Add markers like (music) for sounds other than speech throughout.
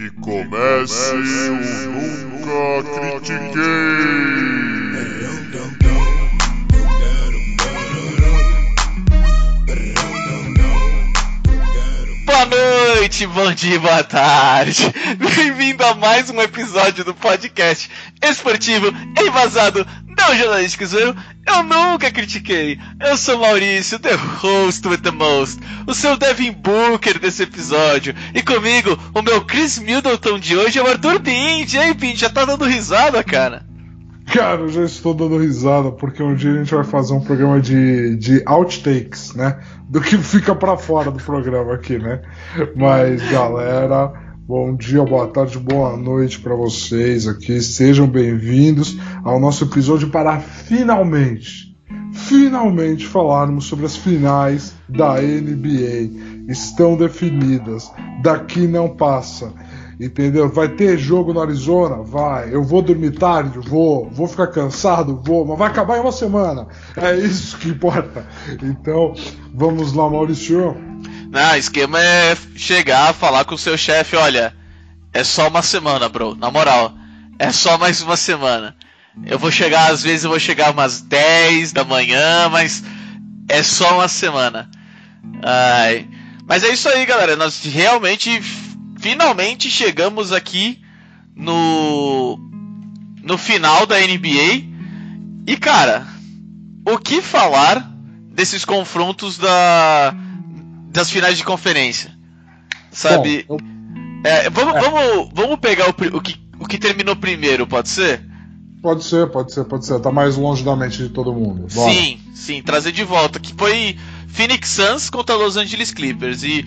Que comece o Nunca Critiquei! Boa noite, bom dia, boa tarde. Bem-vindo a mais um episódio do podcast esportivo embasado não jornalístico. Eu nunca critiquei. Eu sou Maurício, the host with the most, o seu Devin Booker desse episódio. E comigo, o meu Chris Middleton de hoje é o Arthur Bint. E aí, Bint, já tá dando risada, cara? Cara, eu já estou dando risada porque um dia a gente vai fazer um programa de, de outtakes, né? Do que fica para fora do programa aqui, né? Mas, galera, bom dia, boa tarde, boa noite para vocês aqui. Sejam bem-vindos ao nosso episódio para finalmente, finalmente falarmos sobre as finais da NBA. Estão definidas, daqui não passa. Entendeu? Vai ter jogo no Arizona? Vai. Eu vou dormir tarde? Vou. Vou ficar cansado? Vou. Mas vai acabar em uma semana. É isso que importa. Então, vamos lá, Maurício. Não, o esquema é chegar, falar com o seu chefe, olha, é só uma semana, bro. Na moral, é só mais uma semana. Eu vou chegar, às vezes eu vou chegar umas 10 da manhã, mas é só uma semana. Ai. Mas é isso aí, galera. Nós realmente finalmente chegamos aqui no no final da NBA e cara, o que falar desses confrontos da das finais de conferência? Sabe? Bom, eu... é, vamos, é. vamos, vamos pegar o, o, que, o que terminou primeiro, pode ser? Pode ser, pode ser, pode ser. Tá mais longe da mente de todo mundo. Bora. Sim, sim, trazer de volta. Que foi Phoenix Suns contra Los Angeles Clippers. E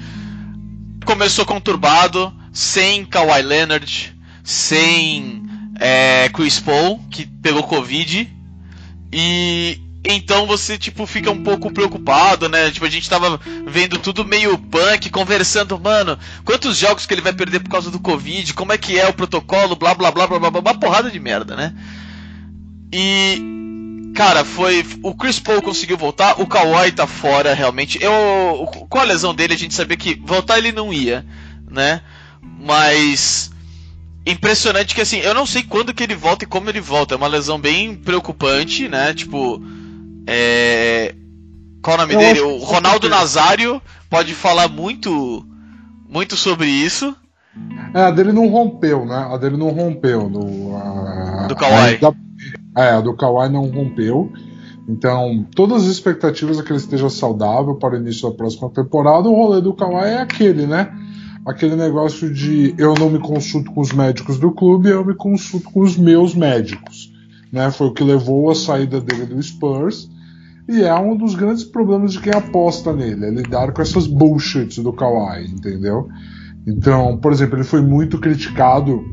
começou conturbado, sem Kawhi Leonard, sem é, Chris Paul, que pegou Covid. E então você, tipo, fica um pouco preocupado, né? Tipo, a gente tava vendo tudo meio punk, conversando, mano, quantos jogos que ele vai perder por causa do Covid, como é que é o protocolo, blá blá blá blá blá, blá uma porrada de merda, né? E cara, foi. O Chris Paul conseguiu voltar, o Kawhi tá fora realmente. Eu, com a lesão dele, a gente sabia que voltar ele não ia, né? Mas. Impressionante que assim, eu não sei quando que ele volta e como ele volta. É uma lesão bem preocupante, né? Tipo. É... Qual o nome eu dele? O Ronaldo Nazário pode falar muito. Muito sobre isso. É, a dele não rompeu, né? A dele não rompeu. No, a, do Kawhi. A, é, a do Kawhi não rompeu. Então, todas as expectativas é que ele esteja saudável para o início da próxima temporada. O rolê do Kawhi é aquele, né? Aquele negócio de eu não me consulto com os médicos do clube, eu me consulto com os meus médicos. Né? Foi o que levou a saída dele do Spurs. E é um dos grandes problemas de quem aposta nele, é lidar com essas bullshits do Kawhi, entendeu? Então, por exemplo, ele foi muito criticado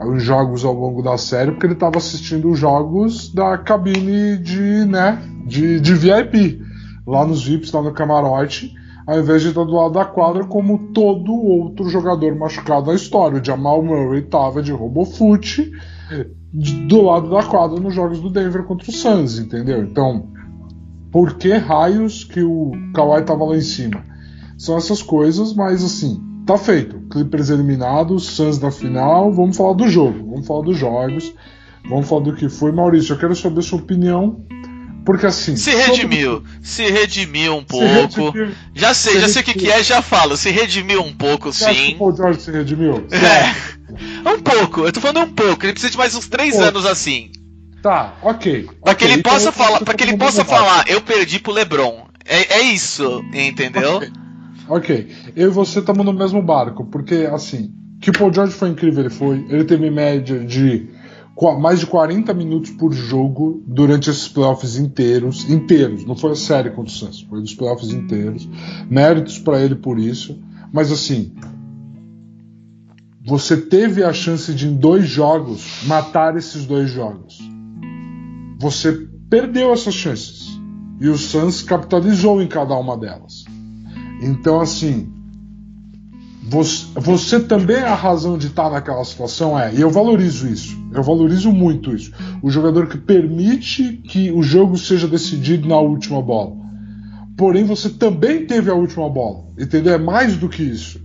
os jogos ao longo da série porque ele estava assistindo os jogos da cabine de, né, de, de VIP, lá nos VIPs, lá no camarote, ao invés de estar do lado da quadra como todo outro jogador machucado na história. O Jamal Murray estava de robofoot do lado da quadra nos jogos do Denver contra o Suns, entendeu? Então, por que raios que o Kawhi estava lá em cima? São essas coisas, mas assim, tá feito. Clippers eliminados, Suns na final. Vamos falar do jogo, vamos falar dos jogos, vamos falar do que foi. Maurício, eu quero saber sua opinião. Porque assim. Se redimiu, todo... se redimiu um pouco. Redimiu, já sei, já sei o que, que, é, já falo. Se redimiu um pouco, Você sim. que o Paul George se redimiu? É. Um pouco, eu tô falando um pouco. Ele precisa de mais uns três anos assim. Tá, ok. Pra okay, que ele então possa falar, para que ele possa falar, eu perdi pro LeBron. É, é isso, entendeu? Okay. Ok. Eu e você estamos no mesmo barco, porque assim, que o Paul George foi incrível, ele foi. Ele teve média de mais de 40 minutos por jogo durante esses playoffs inteiros. Inteiros, não foi a série contra o Suns, foi dos playoffs inteiros. Méritos para ele por isso. Mas assim, você teve a chance de em dois jogos matar esses dois jogos. Você perdeu essas chances. E o Suns capitalizou em cada uma delas. Então, assim, você, você, também a razão de estar naquela situação, é, e eu valorizo isso, eu valorizo muito isso. O jogador que permite que o jogo seja decidido na última bola. Porém, você também teve a última bola, entendeu? É mais do que isso.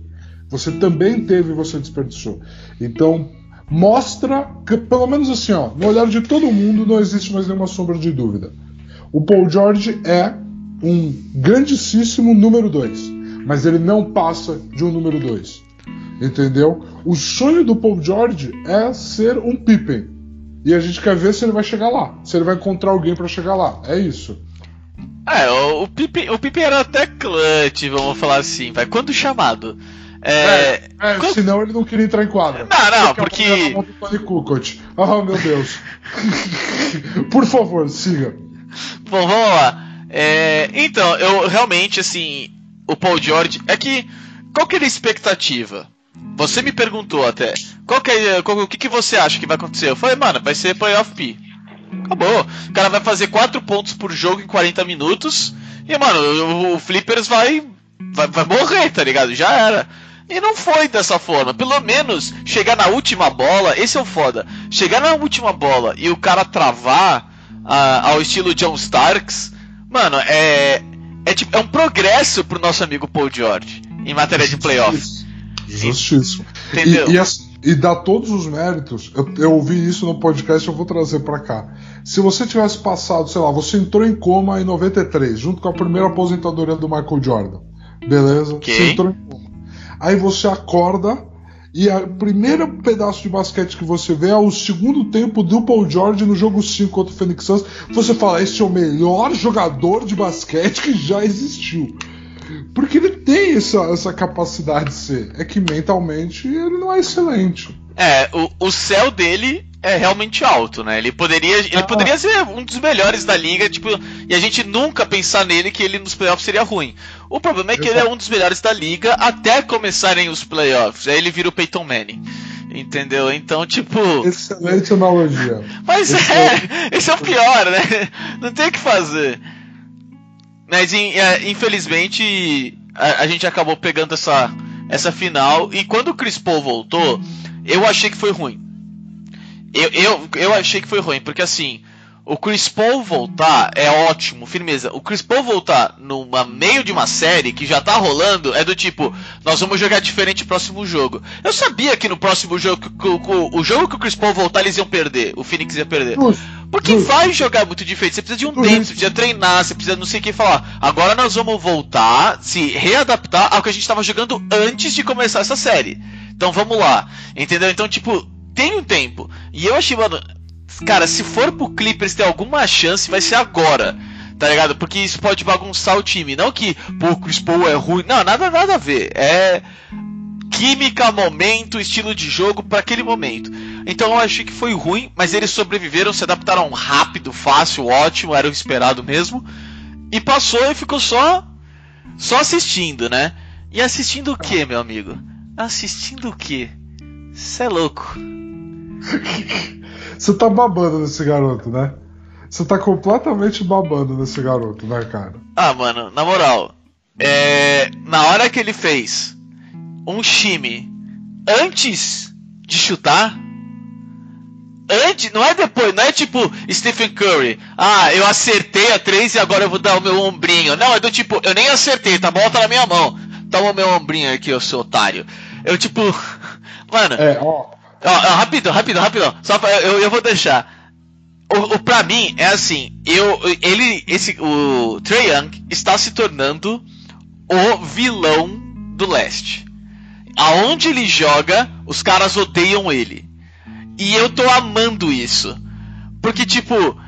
Você também teve e você desperdiçou. Então, mostra que, pelo menos assim, ó, no olhar de todo mundo não existe mais nenhuma sombra de dúvida. O Paul George é um grandíssimo número 2, mas ele não passa de um número 2. Entendeu? O sonho do Paul George é ser um Pippen. E a gente quer ver se ele vai chegar lá, se ele vai encontrar alguém para chegar lá. É isso. É, o, Pippen, o Pippen era até clutch, vamos falar assim, vai. Quando chamado. É, É, é, quando- senão ele não queria entrar em quadra. Não, não, porque- Ah, meu Deus. (laughs) Por favor, siga. Bom, vamos lá. É, então, eu realmente, assim, o Paul George. É que. Qual que era a expectativa? Você me perguntou até. Qual que é, qual- o que, que você acha que vai acontecer? Eu falei, mano, vai ser playoff P. Acabou. O cara vai fazer 4 pontos por jogo em 40 minutos. E, mano, o, o Flippers vai, vai. Vai morrer, tá ligado? Já era. E não foi dessa forma. Pelo menos chegar na última bola, esse é o foda. Chegar na última bola e o cara travar ah, ao estilo John Starks, mano, é. É, tipo, é um progresso pro nosso amigo Paul George em matéria de playoffs. Justíssimo. Entendeu? E, e, as- e dá todos os méritos. Eu, eu ouvi isso no podcast, eu vou trazer pra cá. Se você tivesse passado, sei lá, você entrou em coma em 93, junto com a primeira aposentadoria do Michael Jordan. Beleza? Ok. Você entrou em coma. Aí você acorda e o primeiro pedaço de basquete que você vê é o segundo tempo do Paul George no jogo 5 contra o Phoenix Suns. Você fala, esse é o melhor jogador de basquete que já existiu. Porque ele tem essa, essa capacidade de ser. É que mentalmente ele não é excelente. É, o, o céu dele é realmente alto, né? Ele poderia, ele Ah. poderia ser um dos melhores da liga, tipo, e a gente nunca pensar nele que ele nos playoffs seria ruim. O problema é que ele é um dos melhores da liga até começarem os playoffs. Aí ele vira o Peyton Manning. Entendeu? Então, tipo. Excelente analogia. Mas Esse é, esse é o pior, né? Não tem o que fazer. Mas é, infelizmente a, a gente acabou pegando essa, essa final. E quando o Chris Paul voltou, eu achei que foi ruim. Eu, eu, eu achei que foi ruim, porque assim, o Chris Paul voltar é ótimo, firmeza. O Chris Paul voltar no meio de uma série que já tá rolando é do tipo, nós vamos jogar diferente no próximo jogo. Eu sabia que no próximo jogo, o- o- o jogo que o Chris Paul voltar, eles iam perder. O Phoenix ia perder. Porque vai jogar muito diferente. Você precisa de um tempo, você precisa treinar, você precisa não sei o que falar. Agora nós vamos voltar, se readaptar ao que a gente estava jogando antes de começar essa série. Então vamos lá. Entendeu? Então, tipo, tem um tempo. E eu achei, mano. Cara, se for pro Clippers ter alguma chance, vai ser agora. Tá ligado? Porque isso pode bagunçar o time. Não que, pô, o Chris Paul é ruim. Não, nada, nada a ver. É química, momento, estilo de jogo para aquele momento. Então eu achei que foi ruim, mas eles sobreviveram, se adaptaram rápido, fácil, ótimo, era o esperado mesmo. E passou e ficou só só assistindo, né? E assistindo o que, meu amigo? Assistindo o que? Cê é louco. (laughs) Você tá babando nesse garoto, né? Você tá completamente babando nesse garoto, né, cara? Ah, mano, na moral, é, na hora que ele fez um time antes de chutar, antes, não é depois, não é tipo Stephen Curry, ah, eu acertei a três e agora eu vou dar o meu ombrinho. Não, é do tipo, eu nem acertei, tá bom, tá na minha mão. Toma o meu ombrinho aqui, ô seu otário. Eu tipo, (laughs) mano, É, ó. Ó, ó, rapidão, rapidão, rapidão. Só pra, eu, eu vou deixar. O, o, pra mim, é assim, eu, ele, esse, o Trae Young está se tornando o vilão do leste. Aonde ele joga, os caras odeiam ele. E eu tô amando isso. Porque, tipo,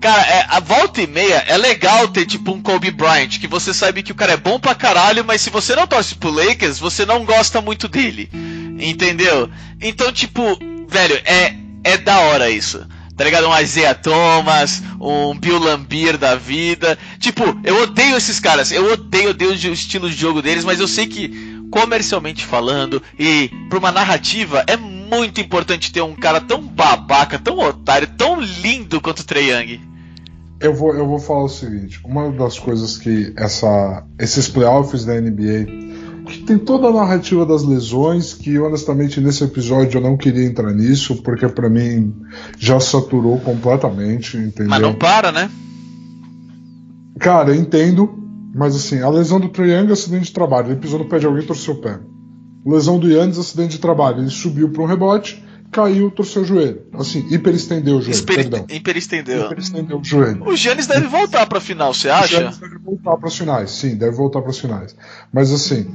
cara, é, a volta e meia é legal ter, tipo, um Kobe Bryant, que você sabe que o cara é bom pra caralho, mas se você não torce pro Lakers, você não gosta muito dele. Entendeu? Então, tipo, velho, é, é da hora isso. Tá ligado? Um Isaiah Thomas, um Bill Lambier da vida. Tipo, eu odeio esses caras. Eu odeio, odeio o estilo de jogo deles, mas eu sei que, comercialmente falando, e pra uma narrativa, é muito importante ter um cara tão babaca, tão otário, tão lindo quanto o Trae Young. Eu vou, eu vou falar o seguinte: uma das coisas que essa, esses playoffs da NBA, que tem toda a narrativa das lesões, que honestamente nesse episódio eu não queria entrar nisso, porque pra mim já saturou completamente, entendeu? Mas não para, né? Cara, eu entendo, mas assim, a lesão do Trae Young é acidente de trabalho, ele pisou no pé de alguém e torceu o pé. Lesão do Yannis, acidente de trabalho. Ele subiu para um rebote, caiu, torceu o joelho. Assim, hiperestendeu o joelho. Hiper, perdão. hiperestendeu. Hiperestendeu o joelho. O Giannis deve voltar pra final, você O acha? Giannis deve voltar para as finais, sim, deve voltar para as finais. Mas assim,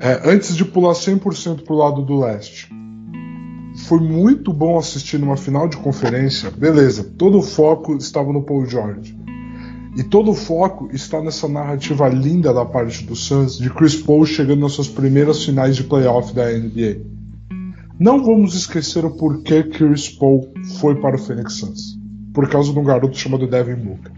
é, antes de pular 100% pro lado do leste, foi muito bom assistir numa final de conferência. Beleza, todo o foco estava no Paul George. E todo o foco está nessa narrativa linda da parte do Suns de Chris Paul chegando nas suas primeiras finais de playoff da NBA. Não vamos esquecer o porquê Chris Paul foi para o Phoenix Suns. Por causa de um garoto chamado Devin Booker.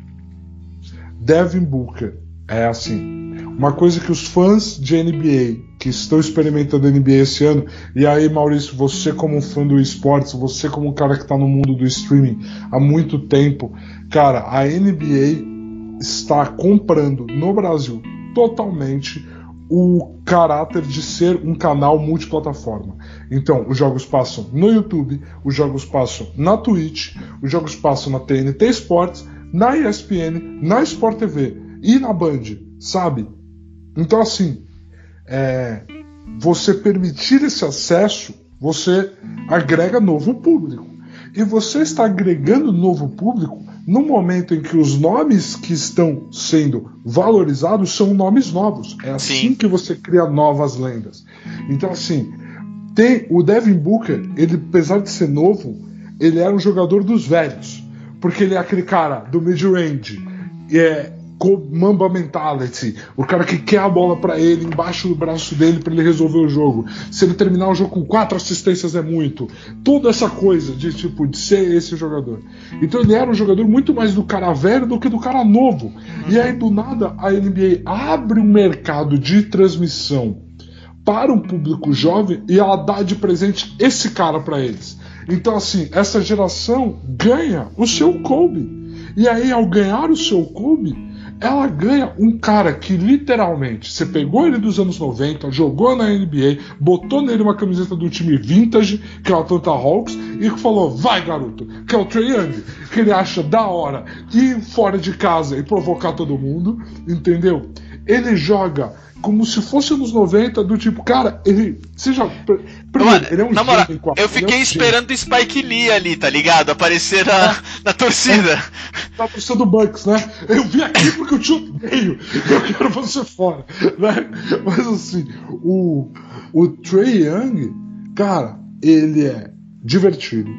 Devin Booker é assim. Uma coisa que os fãs de NBA que estão experimentando NBA esse ano, e aí, Maurício, você como fã do esportes, você como um cara que está no mundo do streaming há muito tempo, cara, a NBA está comprando no Brasil totalmente o caráter de ser um canal multiplataforma. Então, os jogos passam no YouTube, os jogos passam na Twitch, os jogos passam na TNT Sports, na ESPN, na Sport TV e na Band, sabe? Então, assim, é, você permitir esse acesso, você agrega novo público. E você está agregando novo público no momento em que os nomes que estão sendo valorizados são nomes novos. É assim Sim. que você cria novas lendas. Então, assim, tem o Devin Booker, ele, apesar de ser novo, ele era um jogador dos velhos. Porque ele é aquele cara do mid-range, é, Mamba Mentality, o cara que quer a bola pra ele embaixo do braço dele pra ele resolver o jogo. Se ele terminar o jogo com quatro assistências é muito. Toda essa coisa de tipo de ser esse jogador. Então ele era um jogador muito mais do cara velho do que do cara novo. E aí do nada a NBA abre um mercado de transmissão para um público jovem e ela dá de presente esse cara pra eles. Então assim, essa geração ganha o seu Kobe. E aí ao ganhar o seu Kobe, ela ganha um cara que literalmente você pegou ele dos anos 90, jogou na NBA, botou nele uma camiseta do time vintage, que é o Atlanta Hawks, e falou: vai garoto, que é o Trae Young, que ele acha da hora ir fora de casa e provocar todo mundo, entendeu? Ele joga como se fosse nos 90, do tipo, cara, ele. Seja. Mano, ele é um na moral, eu ele é fiquei um esperando o Spike Lee ali, tá ligado? Aparecer na, (laughs) na torcida. tá torcida do Bucks, né? Eu vim aqui porque eu te odeio. Eu quero você fora. Né? Mas assim, o, o Trey Young, cara, ele é divertido,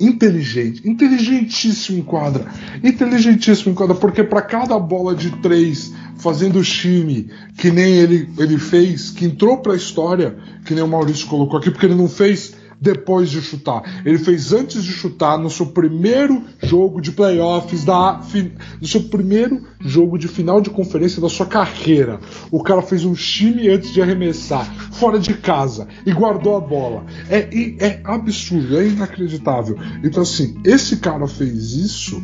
inteligente, inteligentíssimo em quadra. Inteligentíssimo em quadra, porque para cada bola de três fazendo time, que nem ele, ele fez, que entrou pra história, que nem o Maurício colocou aqui, porque ele não fez depois de chutar. Ele fez antes de chutar no seu primeiro jogo de playoffs da no seu primeiro jogo de final de conferência da sua carreira. O cara fez um time antes de arremessar, fora de casa e guardou a bola. É, é absurdo, é inacreditável. Então assim, esse cara fez isso,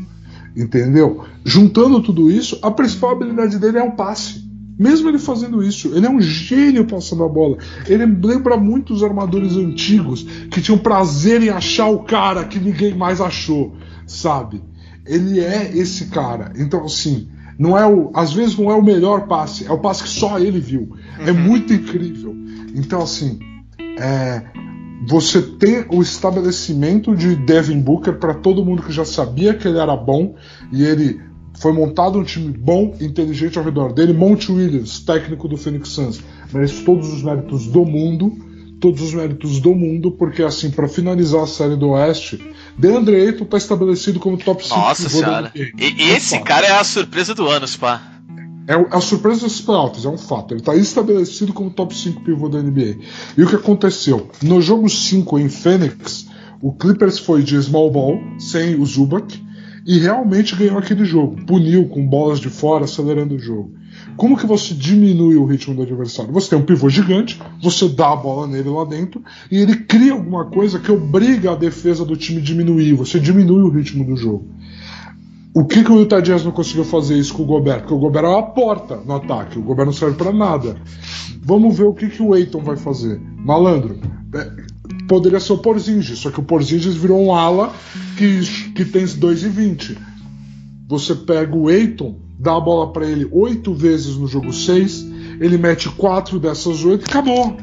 entendeu? Juntando tudo isso, a principal habilidade dele é o passe. Mesmo ele fazendo isso, ele é um gênio passando a bola. Ele lembra muito os armadores antigos que tinham prazer em achar o cara que ninguém mais achou, sabe? Ele é esse cara. Então, assim, não é o, às vezes não é o melhor passe, é o passe que só ele viu. É muito incrível. Então, assim, é, você tem o estabelecimento de Devin Booker para todo mundo que já sabia que ele era bom e ele foi montado um time bom, inteligente ao redor dele. Monte Williams, técnico do Phoenix Suns, merece todos os méritos do mundo, todos os méritos do mundo, porque assim, para finalizar a série do Oeste, DeAndre Ayton está estabelecido como top 5 Nossa senhora. E, esse cara é a surpresa do ano, Spa. É o- a surpresa dos playoffs, é um fato. Ele está estabelecido como top 5 pivô da NBA. E o que aconteceu? No jogo 5 em Phoenix, o Clippers foi de small ball, sem o Zubac, e realmente ganhou aquele jogo. Puniu com bolas de fora, acelerando o jogo. Como que você diminui o ritmo do adversário? Você tem um pivô gigante, você dá a bola nele lá dentro, e ele cria alguma coisa que obriga a defesa do time a diminuir. Você diminui o ritmo do jogo. O que, que o Utah Jazz não conseguiu fazer isso com o Gobert? Porque o Gobert é uma porta no ataque, o Gobert não serve pra nada. Vamos ver o que, que o Aiton vai fazer. Malandro, é, poderia ser o Porzingis, só que o Porzingis virou um ala que, que tem 2,20. Você pega o Aiton, dá a bola pra ele oito vezes no jogo 6, ele mete quatro dessas oito, acabou.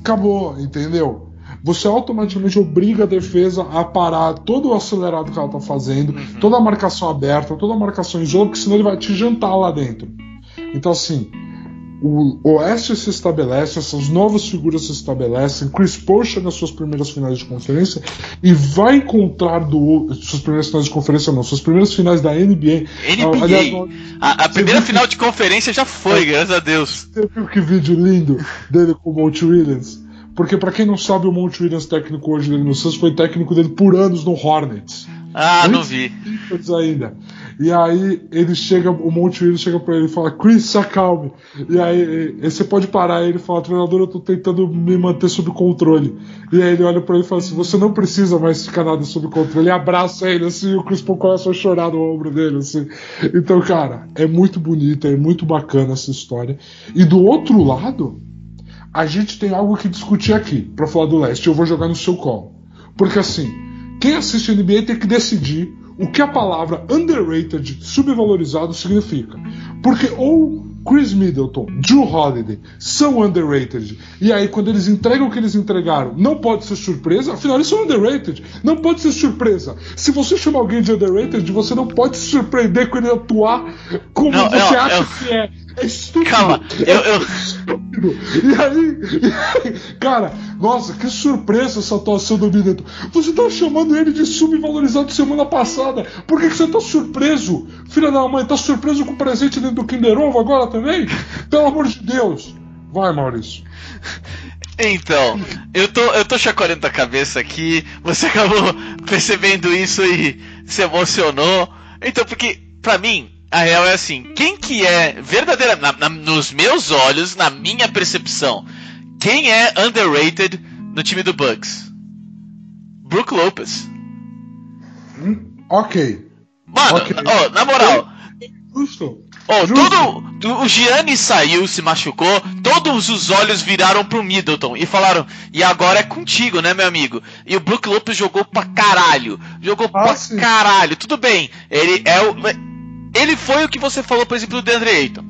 acabou, entendeu? Você automaticamente obriga a defesa a parar todo o acelerado que ela tá fazendo, Uhum. toda a marcação aberta, toda a marcação em zona, porque senão ele vai te jantar lá dentro. Então, assim, o Oeste se estabelece, essas novas figuras se estabelecem. Chris Paul chega nas suas primeiras finais de conferência e vai encontrar do suas primeiras finais de conferência não, suas primeiras finais da NBA. NBA. Aliás, A, a primeira final de conferência já foi, graças a Deus. Você viu que vídeo lindo dele com o Monte Williams? Porque pra quem não sabe, o Monte Williams, técnico hoje dele no Suns, foi técnico dele por anos no Hornets. Ah, não vi. ainda. E aí ele chega, o Monte Williams chega pra ele e fala, Chris, se acalme. E aí e- você pode parar, e ele fala, treinador, eu tô tentando me manter sob controle. E aí ele olha pra ele e fala assim, você não precisa mais ficar nada sob controle. E abraça ele assim, e o Chris Paul começa a chorar no ombro dele, assim. Então, cara, é muito bonita, é muito bacana essa história. E do outro lado, a gente tem algo que discutir aqui, pra falar do leste. Eu vou jogar no seu colo. Porque assim, quem assiste NBA tem que decidir o que a palavra underrated, subvalorizado, significa. Porque ou Chris Middleton, Drew Holiday são underrated, e aí quando eles entregam o que eles entregaram, não pode ser surpresa, afinal eles são underrated, não pode ser surpresa. Se você chama alguém de underrated, você não pode se surpreender com ele atuar como Não, você não, acha eu- que é. É estúpido. Calma, eu- eu-. E aí, e aí, cara, nossa, que surpresa essa atuação do Middleton. Você tá chamando ele de subvalorizado semana passada. Por que, que você tá surpreso? Filha da mãe, tá surpreso com o presente dentro do Kinder Ovo agora também? Pelo amor de Deus. Vai, Maurício. Então, eu tô, eu tô chacoalhando a cabeça aqui, você (laughs) acabou percebendo isso e se emocionou. Então, porque, pra mim, a real é assim, quem que é verdadeira, na- na- nos meus olhos, na minha percepção, quem é underrated no time do Bucks? Brook Lopez. Hum, ok. Mano, Ok. ó, na moral, Justo. Ó, Justo. todo, o Gianni saiu, se machucou, todos os olhos viraram pro Middleton e falaram: e agora é contigo, né, meu amigo? E o Brook Lopes jogou pra caralho. Jogou Ah, pra sim. caralho. Tudo bem, ele é o. Ele foi o que você falou, por exemplo, do DeAndre Ayton.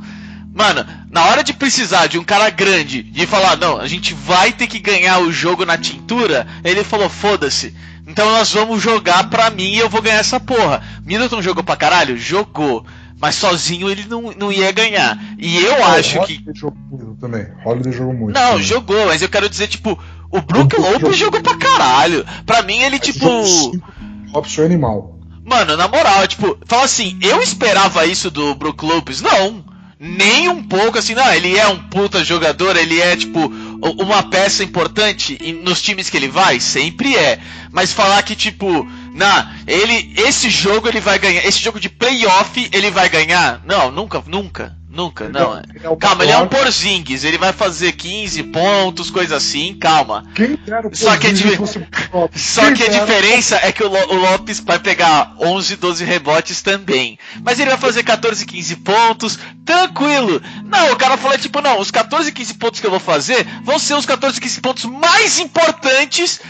Mano, na hora de precisar de um cara grande, de falar, não, a gente vai ter que ganhar o jogo na tintura, ele falou, foda-se. Então nós vamos jogar pra mim e eu vou ganhar essa porra. Middleton jogou pra caralho? Jogou. Mas sozinho ele não, não ia ganhar. E eu acho que. Holiday jogou muito também. Holiday jogou muito. Não, também. jogou, mas eu quero dizer, tipo, o Brook Lopes jogou pra caralho. Pra mim, ele, Mas tipo. foi animal. Mano, na moral, tipo, fala assim, eu esperava isso do Brook Lopes? Não. Nem um pouco assim, não, ele é um puta jogador, ele é, tipo, uma peça importante nos times que ele vai, sempre é. Mas falar que, tipo, na, ele, esse jogo ele vai ganhar, esse jogo de playoff ele vai ganhar? Não, nunca, nunca, nunca, não. Ele é Calma, ele é um Porzingis, ele vai fazer 15 pontos, coisa assim, calma. Quem o Só que a di-. (laughs) Só que a diferença é que o Lopes vai pegar 11, 12 rebotes também. Mas ele vai fazer 14, 15 pontos, tranquilo. Não, o cara falou tipo, não, os 14, 15 pontos que eu vou fazer vão ser os 14, 15 pontos mais importantes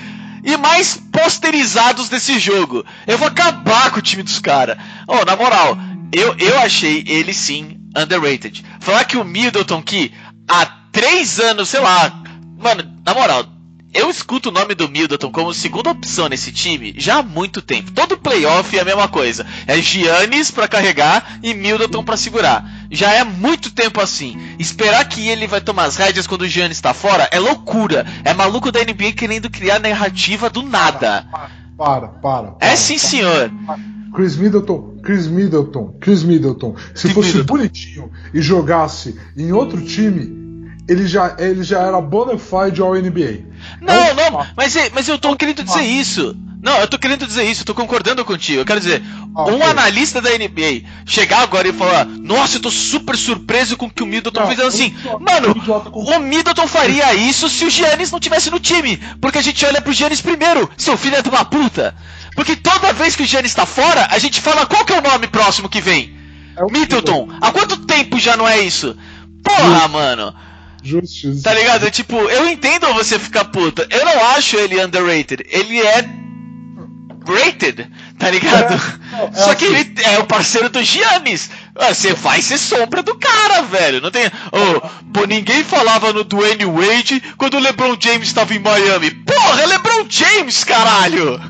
e mais posterizados desse jogo. Eu vou acabar com o time dos caras. Oh, na moral, eu, eu achei ele sim underrated. Falar que o Middleton que há 3 anos, sei lá, mano, na moral, eu escuto o nome do Middleton como segunda opção nesse time já há muito tempo. Todo playoff é a mesma coisa. É Giannis pra carregar e Middleton pra segurar. Já é muito tempo assim. Esperar que ele vai tomar as rédeas quando o Giannis tá fora é loucura. É maluco da NBA querendo criar narrativa do nada. Para, para. para É sim, senhor. Chris Middleton, Chris Middleton, Chris Middleton. Se Chris fosse Middleton. bonitinho e jogasse em outro time, ele já, ele já era bona fide ao NBA. Não, É um não, fato. mas, é- mas eu tô querendo dizer isso. Não, eu tô querendo dizer isso, eu tô concordando contigo. Eu quero dizer, Ah, um analista da NBA chegar agora e falar: Nossa, eu tô super surpreso com o que o Middleton Não, fez. Assim, idiota- mano, o Middleton faria isso se o Giannis não tivesse no time. Porque a gente olha pro Giannis primeiro, seu filho é de uma puta. Porque toda vez que o Giannis tá fora, a gente fala qual que é o nome próximo que vem. É Middleton. Há quanto tempo já não é isso? Porra, mano. Justiça. Tá ligado? Tipo, eu entendo você ficar puta. Eu não acho ele underrated. Ele é rated, tá ligado? É, é Só que assim. ele é o parceiro do Giannis. Ah, Você vai ser sombra do cara, velho. Não tem. Oh, pô, ninguém falava no Dwayne Wade quando o LeBron James estava em Miami. Porra, é LeBron James, caralho!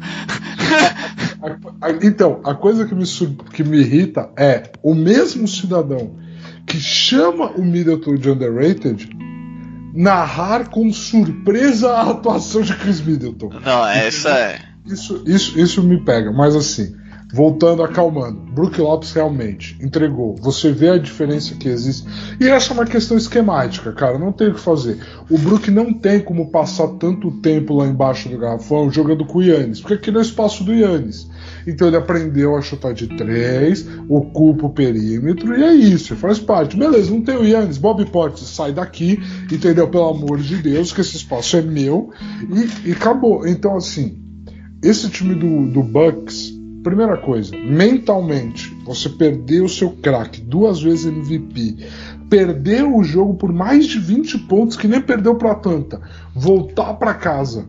A- a- Então, a coisa que me, que me irrita é o mesmo cidadão que chama o Middleton de underrated narrar com surpresa a atuação de Chris Middleton. Não, essa é. Isso, isso, isso me pega, mas assim, voltando, acalmando. Brook Lopes realmente entregou. Você vê a diferença que existe. E essa é uma questão esquemática, cara. Não tem o que fazer. O Brook não tem como passar tanto tempo lá embaixo do garrafão jogando com o Yannis, porque aquele é o espaço do Yannis. Então ele aprendeu a chutar de três, ocupa o perímetro e é isso, faz parte. Beleza, não tem o Yannis, Bob Portes sai daqui, entendeu? Pelo amor de Deus, que esse espaço é meu e, e acabou. Então, assim, esse time do, do Bucks, primeira coisa, mentalmente, você perdeu o seu craque, duas vezes MVP, perdeu o jogo por mais de 20 pontos, que nem perdeu para Atlanta, voltar para casa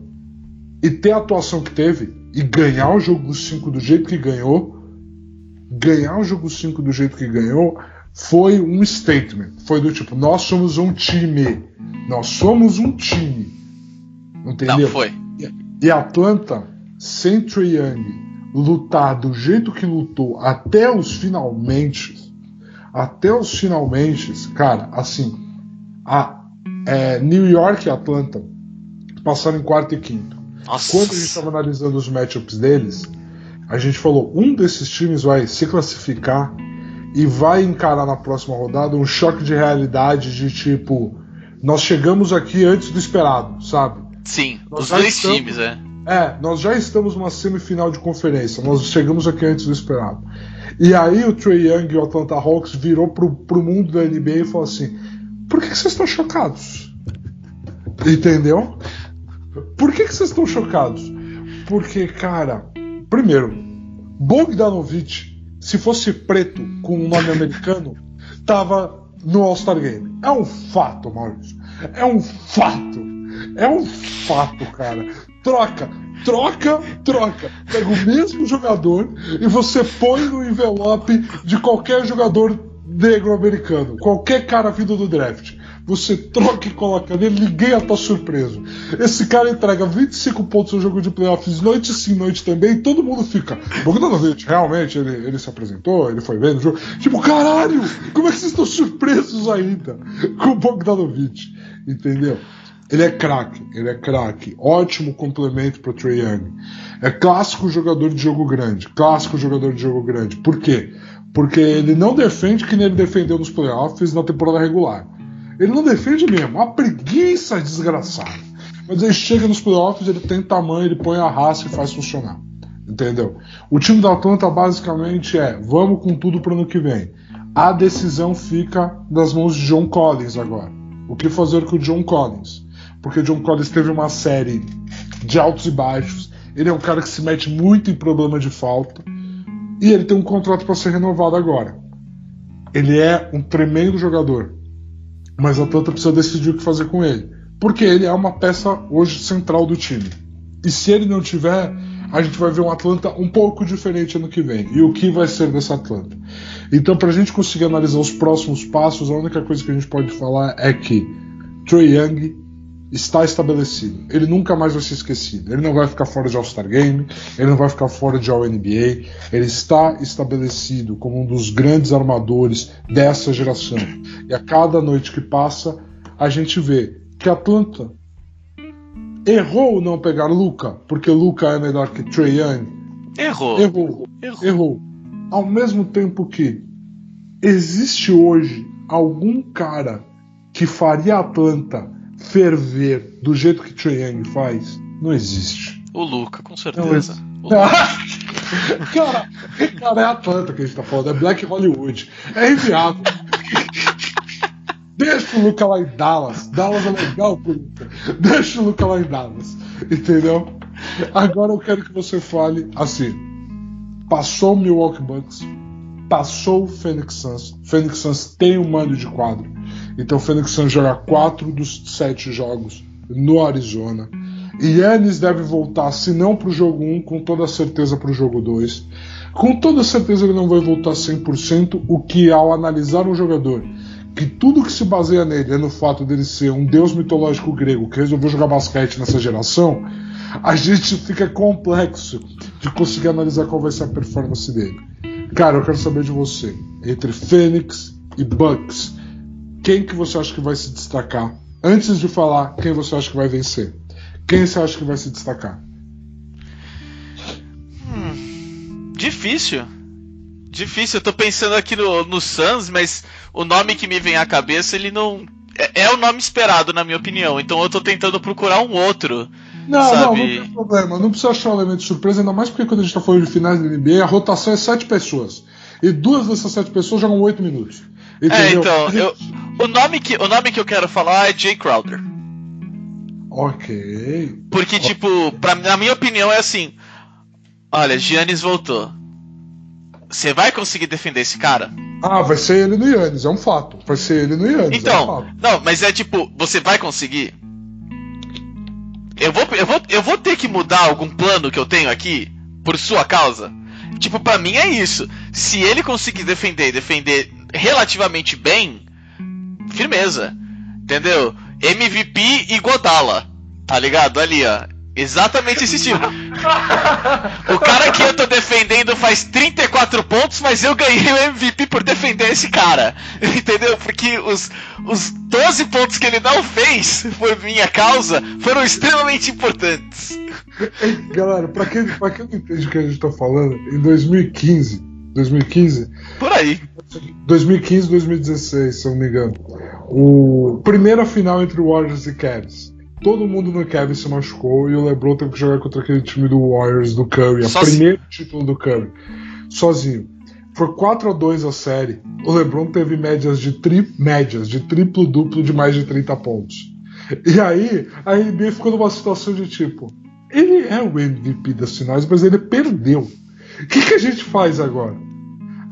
e ter a atuação que teve e ganhar o jogo 5 do jeito que ganhou, ganhar o jogo 5 do jeito que ganhou, foi um statement. Foi do tipo, nós somos um time. Nós somos um time. Entendeu? Não, foi. E Atlanta, sem Young, lutar do jeito que lutou até os finalmente, até os finalmente, cara, assim, a é, New York e Atlanta passaram em quarto e quinto. Nossa. Quando a gente estava analisando os matchups deles, a gente falou: um desses times vai se classificar e vai encarar na próxima rodada um choque de realidade de tipo, nós chegamos aqui antes do esperado, sabe? Sim, Nós os dois estamos- times, é. É, nós já estamos numa semifinal de conferência, nós chegamos aqui antes do esperado. E aí o Trey Young e o Atlanta Hawks virou pro, pro mundo da NBA e falou assim: por que, que vocês estão chocados? Entendeu? Por que, que vocês estão chocados? Porque, cara, primeiro, Bogdanovich, se fosse preto com um nome americano, tava no All-Star Game. É um fato, Maurício. É um fato. É um fato, cara. Troca, troca, troca. Pega o mesmo jogador e você põe no envelope de qualquer jogador negro americano, qualquer cara vindo do draft. Você troca e coloca nele, ninguém ia estar surpreso. Esse cara entrega 25 pontos no jogo de playoffs, noite sim, noite também, e todo mundo fica. Bogdanovich, realmente, ele, ele se apresentou, ele foi vendo o jogo. Tipo, caralho, como é que vocês estão surpresos ainda com o Bogdanovich? Entendeu? Ele é craque, ele é craque. Ótimo complemento pro Trae Young. É clássico jogador de jogo grande. Clássico jogador de jogo grande. Por quê? Porque ele não defende que nem ele defendeu nos playoffs na temporada regular. Ele não defende mesmo. Uma preguiça desgraçada. Mas ele chega nos playoffs, ele tem tamanho, ele põe a raça e faz funcionar. Entendeu? O time da Atlanta basicamente é: vamos com tudo pro ano que vem. A decisão fica nas mãos de John Collins agora. O que fazer com o John Collins? Porque John Collins teve uma série de altos e baixos. Ele é um cara que se mete muito em problema de falta. E ele tem um contrato para ser renovado agora. Ele é um tremendo jogador. Mas a Atlanta precisa decidir o que fazer com ele. Porque ele é uma peça hoje central do time. E se ele não tiver, a gente vai ver um Atlanta um pouco diferente ano que vem. E o que vai ser dessa Atlanta? Então, para a gente conseguir analisar os próximos passos, a única coisa que a gente pode falar é que Trey Young está estabelecido. Ele nunca mais vai ser esquecido. Ele não vai ficar fora de All-Star Game, ele não vai ficar fora de All-NBA. Ele está estabelecido como um dos grandes armadores dessa geração. E a cada noite que passa, a gente vê que Atlanta errou não pegar Luca, porque Luca é melhor que Trey Young. Errou. Errou. Errou. Errou. Ao mesmo tempo que existe hoje algum cara que faria a Atlanta ferver do jeito que Young faz, não existe. O Luca, com certeza. O (laughs) cara, cara, é Atlanta que a gente tá falando, é Black Hollywood. É inviável. Deixa o Luca lá em Dallas. Dallas é legal pro Luca. Deixa o Luca lá em Dallas. Entendeu? Agora eu quero que você fale assim. Passou o Milwaukee Bucks. Passou o Phoenix Suns. Phoenix Suns tem um mando de quadro. Então Phoenix Suns joga quatro dos sete jogos no Arizona. E Yannis deve voltar, se não para o jogo 1, com toda certeza para o jogo 2. Com toda certeza ele não vai voltar 100%, o que ao analisar um jogador que tudo que se baseia nele é no fato dele ser um deus mitológico grego que resolveu jogar basquete nessa geração, a gente fica complexo de conseguir analisar qual vai ser a performance dele. Cara, eu quero saber de você. Entre Fênix e Bucks, quem que você acha que vai se destacar? Antes de falar quem você acha que vai vencer, quem você acha que vai se destacar? Hum, difícil. Difícil, eu tô pensando aqui no, no Suns, mas o nome que me vem à cabeça, ele não. É, é o nome esperado, na minha opinião. Então eu tô tentando procurar um outro. Não, sabe? não, não tem problema. Não precisa achar um elemento de surpresa, ainda mais porque quando a gente tá falando de finais da NBA, a rotação é sete pessoas. E duas dessas sete pessoas jogam oito minutos. É, Entendeu? então, eu, o, nome que, o nome que eu quero falar é Jay Crowder. Ok. Porque, tipo, pra, na minha opinião é assim: olha, Giannis voltou. Você vai conseguir defender esse cara? Ah, vai ser ele no Yannis, é um fato. Vai ser ele no Yannis. é um Então, não, mas é tipo, você vai conseguir? Eu vou, eu, vou, eu vou ter que mudar algum plano que eu tenho aqui por sua causa? Tipo, pra mim é isso. Se ele conseguir defender, defender relativamente bem, firmeza. Entendeu? MVP e Godala. Tá ligado? Ali, ó. Exatamente esse estilo. O cara que eu tô defendendo faz 34 pontos, mas eu ganhei o MVP por defender esse cara. (laughs) Entendeu? Porque os, os 12 pontos que ele não fez por minha causa foram extremamente importantes. Galera, pra quem, pra quem não entende o que a gente tá falando, em 2015, 2015, Por aí. 2015, 2016, se eu não me engano, o primeira final entre Warriors e Cavs. Todo mundo no Cavs se machucou e o LeBron teve que jogar contra aquele time do Warriors do Curry, o primeiro título do Curry, sozinho. Foi 4 a 2 a série. O LeBron teve médias de tri, médias de triplo duplo de mais de 30 pontos. E aí, a NBA ficou numa situação de tipo, ele é o MVP das finais, mas ele perdeu. O que, que a gente faz agora?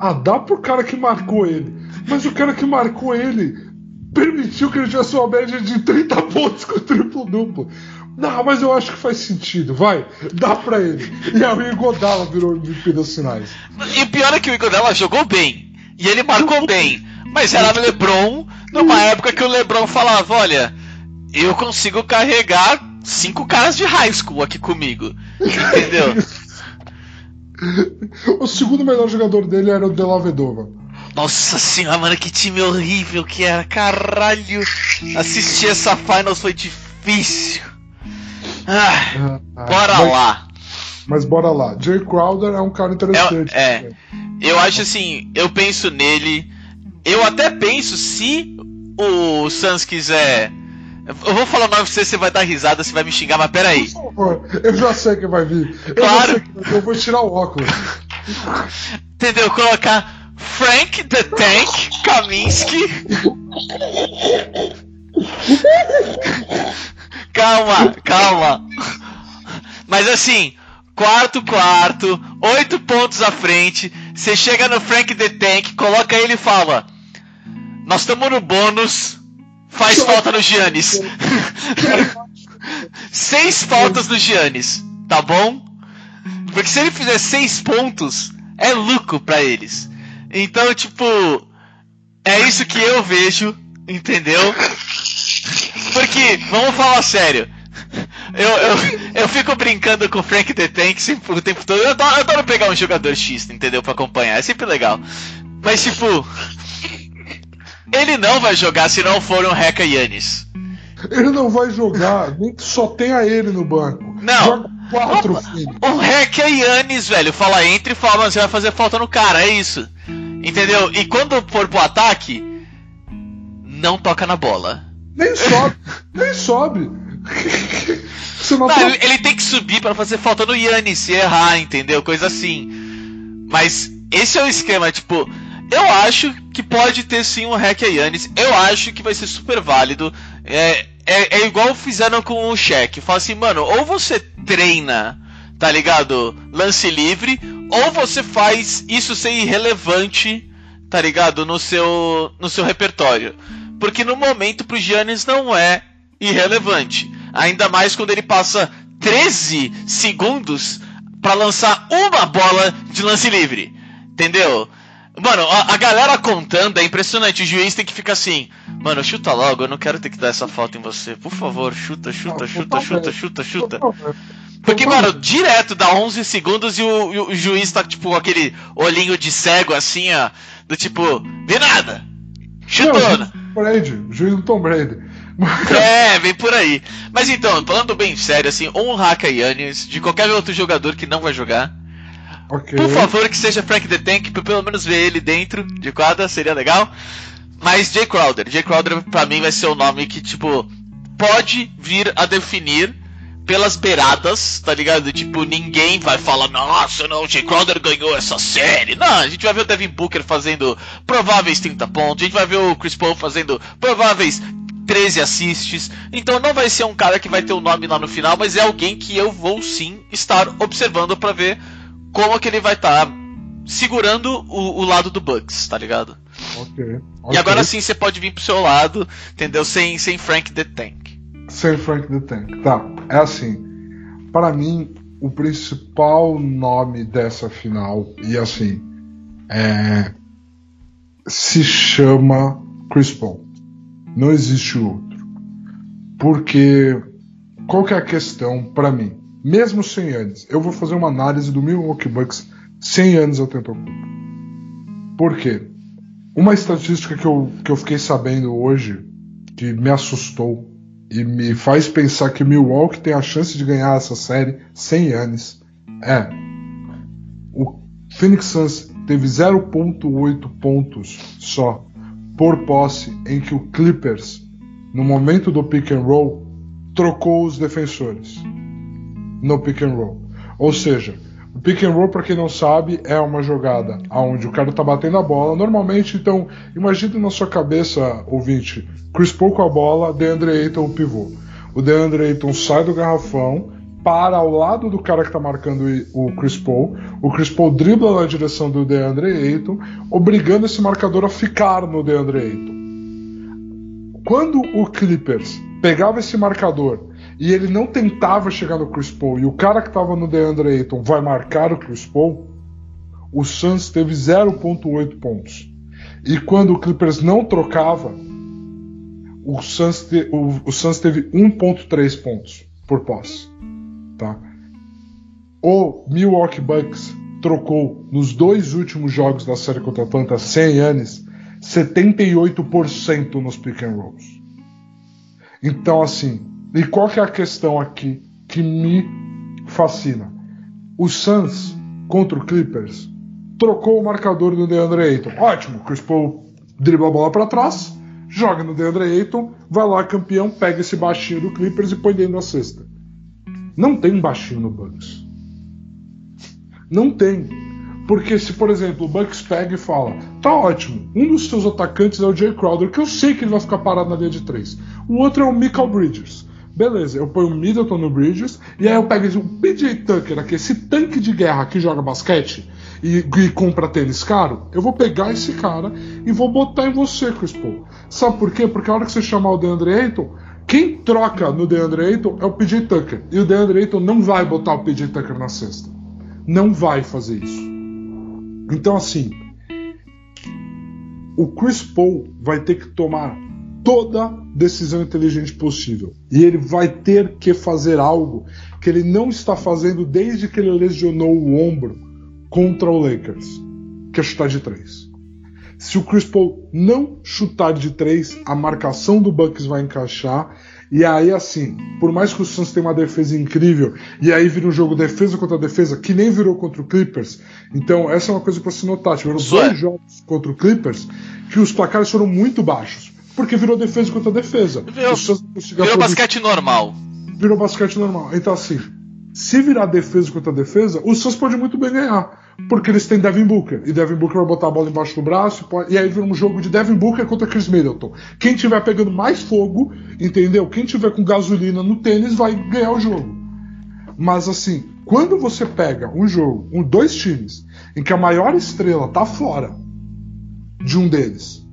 Ah, dá pro cara que marcou ele. Mas o cara que marcou ele permitiu que ele tivesse uma média de 30 pontos com triplo duplo. Não, mas eu acho que faz sentido, vai, dá pra ele. E aí o Igodala virou MVP das finais. E o pior é que o Iguodala jogou bem. E ele marcou bem. Mas era o LeBron, numa época que o LeBron falava, olha, eu consigo carregar cinco caras de high school aqui comigo. (laughs) Entendeu? (laughs) O segundo melhor jogador dele era o Della Vedova. Nossa senhora, mano, que time horrível que era. Caralho. Assistir essa finals foi difícil. Ah, Ah, bora mas, lá. Mas bora lá. Jay Crowder é um cara interessante. É, é. Eu acho assim, eu penso nele. Eu até penso se o Suns quiser. Eu vou falar o nome pra você, você vai dar risada, você vai me xingar, mas peraí. Por favor, eu já sei que vai vir. Eu Claro. vai vir. Eu vou tirar o óculos. Entendeu? Colocar Frank the Tank Kaminsky. calma, calma. Mas assim, quarto, quarto, oito pontos à frente. Você chega no Frank the Tank, coloca ele e fala: Nós estamos no bônus. Faz falta no Giannis. (laughs) seis faltas no Giannis, tá bom? Porque se ele fizer seis pontos, é lucro pra eles. Então, tipo, é isso que eu vejo, entendeu? Porque, vamos falar sério. Eu, eu, eu fico brincando com o Frank the Tank sempre, o tempo todo. Eu adoro, eu adoro pegar um jogador X, entendeu? Pra acompanhar. É sempre legal. Mas, tipo. Ele não vai jogar se não for um Reca Yannis. Ele não vai jogar, nem que só tenha ele no banco. Não. Joga quatro, Opa, filho. O Rec é Yannis, velho. Fala entre e fala, você vai fazer falta no cara, é isso. Entendeu? E quando for pro ataque, não toca na bola. Nem sobe, (laughs) nem sobe. (laughs) Não, Não, ele, ele tem que subir pra fazer falta no Yannis se errar, entendeu? Coisa assim. Mas esse é o esquema, tipo, eu acho que pode ter sim um hack a Yannis. Eu acho que vai ser super válido. É, é, é igual fizeram com o cheque. Fala assim, mano, ou você treina, tá ligado? Lance livre, ou você faz isso ser irrelevante, tá ligado? No seu, no seu repertório. Porque no momento pro Giannis não é irrelevante. Ainda mais quando ele passa 13 segundos para lançar uma bola de lance livre. Entendeu? Mano, a, a, galera contando é impressionante. O juiz tem que ficar assim, mano, chuta logo, eu não quero ter que dar essa falta em você. Por favor, chuta, chuta, chuta, chuta, chuta, chuta. Porque, mano, direto dá 11 segundos e o, e o juiz tá, tipo, com aquele olhinho de cego assim, ó. Do tipo, vi nada. Chutou. Não, Brady, juiz do Tom Brady. (laughs) É, vem por aí. Mas então, falando bem sério, assim, honrar Yannis de qualquer outro jogador que não vai jogar. Okay. Por favor, que seja Frank the Tank, pra pelo menos ver ele dentro de quadra, seria legal. Mas Jay Crowder, Jay Crowder pra mim vai ser o nome que, tipo, pode vir a definir pelas beiradas, tá ligado? Tipo, ninguém vai falar, nossa, não, Jay Crowder ganhou essa série. Não, a gente vai ver o Devin Booker fazendo prováveis 30 pontos, a gente vai ver o Chris Paul fazendo prováveis 13 assists. Então não vai ser um cara que vai ter o um nome lá no final, mas é alguém que eu vou sim estar observando para ver como que ele vai estar tá segurando o, o, lado do Bucks, tá ligado? Ok. E agora sim você pode vir pro seu lado, entendeu? Sem, sem Frank the Tank. Sem Frank the Tank. Tá. É assim. Para mim, o principal nome dessa final, e assim, é, se chama Chris Paul. Não existe outro. Porque qual que é a questão para mim? Mesmo 100 anos. Eu vou fazer uma análise do Milwaukee Bucks 100 anos ao Antetokounmpo. Por quê? Uma estatística que eu, que eu fiquei sabendo hoje, que me assustou e me faz pensar que Milwaukee tem a chance de ganhar essa série 100 anos, é o Phoenix Suns teve 0.8 pontos só por posse em que o Clippers, no momento do pick and roll, trocou os defensores no pick and roll. Ou seja, o pick and roll, para quem não sabe, é uma jogada onde o cara está batendo a bola. Normalmente, então, imagine na sua cabeça, ouvinte, Chris Paul com a bola, DeAndre Ayton o pivô. O DeAndre Ayton sai do garrafão, para ao lado do cara que está marcando o Chris Paul. O Chris Paul dribla na direção do DeAndre Ayton, obrigando esse marcador a ficar no DeAndre Ayton. Quando o Clippers pegava esse marcador e ele não tentava chegar no Chris Paul, e o cara que estava no DeAndre Ayton vai marcar o Chris Paul, o Suns teve 0.8 pontos. E quando o Clippers não trocava, o Suns, te, o, o Suns teve 1.3 pontos por posse. Tá? O Milwaukee Bucks trocou nos dois últimos jogos da série contra a Atlanta 100 anos 78% nos pick and rolls. Então assim, e qual que é a questão aqui que me fascina? O Suns contra o Clippers trocou o marcador do DeAndre Ayton. Ótimo, Chris Paul dribla a bola para trás, joga no DeAndre Ayton, vai lá campeão, pega esse baixinho do Clippers e põe dentro da cesta. Não tem baixinho no Bucks. Não tem. Porque se, por exemplo, o Bucks pega e fala, tá ótimo, um dos seus atacantes é o Jay Crowder, que eu sei que ele vai ficar parado na linha de três. O outro é o Michael Bridges. Beleza, eu ponho o Middleton no Bridges e aí eu pego o PJ Tucker, aqui, esse tanque de guerra que joga basquete e, e, compra tênis caro, eu vou pegar esse cara e vou botar em você, Chris Paul. Sabe por quê? Porque a hora que você chamar o DeAndre Ayton, quem troca no DeAndre Ayton é o PJ Tucker. E o DeAndre Ayton não vai botar o PJ Tucker na cesta. Não vai fazer isso. Então, assim, o Chris Paul vai ter que tomar toda decisão inteligente possível. E ele vai ter que fazer algo que ele não está fazendo desde que ele lesionou o ombro contra o Lakers, que é chutar de três. Se o Chris Paul não chutar de três, a marcação do Bucks vai encaixar. E aí, assim, por mais que o Suns tenha uma defesa incrível, e aí vira um jogo defesa contra defesa, que nem virou contra o Clippers. Então, essa é uma coisa para se notar. Tiveram dois jogos contra o Clippers que os placares foram muito baixos. Porque virou defesa contra defesa. Virou, virou basquete normal. Virou basquete normal. Então, assim, se virar defesa contra defesa, o Suns pode muito bem ganhar. Porque eles têm Devin Booker. E Devin Booker vai botar a bola embaixo do braço. E aí vira um jogo de Devin Booker contra Chris Middleton. Quem tiver pegando mais fogo, entendeu? Quem tiver com gasolina no tênis vai ganhar o jogo. Mas assim, quando você pega um jogo, um, dois times, em que a maior estrela tá fora de um deles,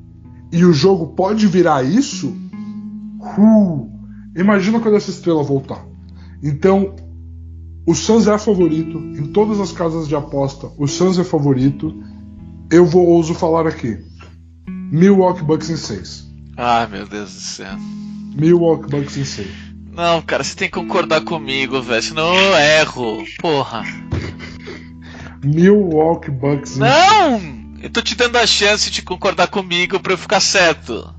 e o jogo pode virar isso, uh, imagina quando essa estrela voltar. Então, O Suns é favorito em todas as casas de aposta. O Suns é favorito. Eu vou ouso falar aqui. Milwaukee Bucks em 6. Ah, meu Deus do céu. Milwaukee Bucks em 6. Não, cara, você tem que concordar comigo, velho. Senão eu erro. Porra. Milwaukee Bucks em Não! Eu tô te dando a chance de concordar comigo pra eu ficar certo.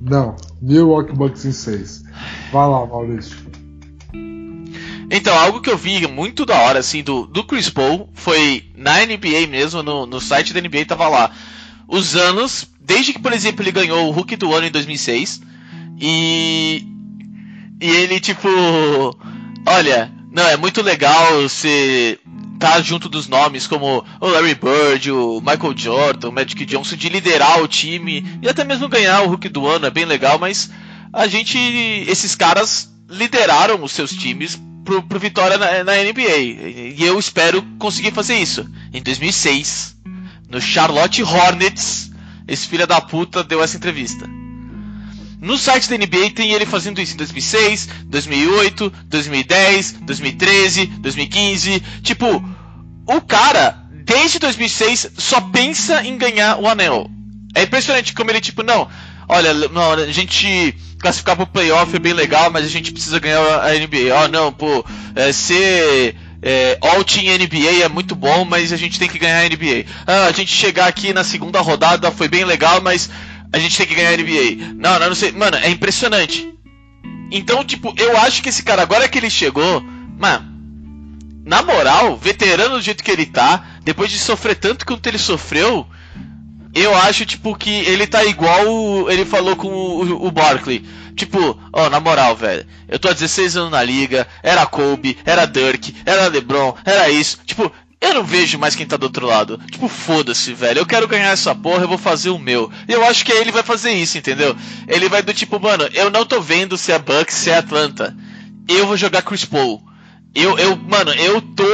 Não, Milwaukee Bucks em 6. Vai lá, Maurício. Então, algo que eu vi muito da hora, assim, do, do Chris Paul foi na NBA mesmo, no, no site da NBA tava lá. Os anos, desde que, por exemplo, ele ganhou o Rookie do ano em 2006. E. E ele, tipo. Olha, não, é muito legal você tá junto dos nomes como o Larry Bird, o Michael Jordan, o Magic Johnson, de liderar o time e até mesmo ganhar o Rookie do ano, é bem legal, mas a gente. Esses caras lideraram os seus times pro, pro vitória na, na NBA. E eu espero conseguir fazer isso. Em 2006, no Charlotte Hornets, esse filho da puta deu essa entrevista. No site da NBA tem ele fazendo isso em 2006, 2008, 2010, 2013, 2015. Tipo, o cara, desde 2006, só pensa em ganhar o anel. É impressionante como ele, tipo, não, olha, a gente classificar pro playoff é bem legal, mas a gente precisa ganhar a NBA. Ó, oh, não, pô, é, ser é, All Team NBA é muito bom, mas a gente tem que ganhar a NBA. Ah, a gente chegar aqui na segunda rodada foi bem legal, mas a gente tem que ganhar a NBA. Não, não, não sei. Mano, é impressionante. Então, tipo, eu acho que esse cara, agora que ele chegou, mano, na moral, veterano do jeito que ele tá, depois de sofrer tanto quanto ele sofreu, eu acho, tipo, que ele tá igual ele falou com o, o Barkley. Tipo, ó, na moral, velho, eu tô há 16 anos na liga, era Kobe, era Dirk, era LeBron, era isso. Tipo, eu não vejo mais quem tá do outro lado. Tipo, foda-se, velho. Eu quero ganhar essa porra, eu vou fazer o meu. E eu acho que ele vai fazer isso, entendeu? Ele vai do tipo, mano, eu não tô vendo se é Bucks, se é Atlanta. Eu vou jogar Chris Paul. Eu, eu, mano, eu tô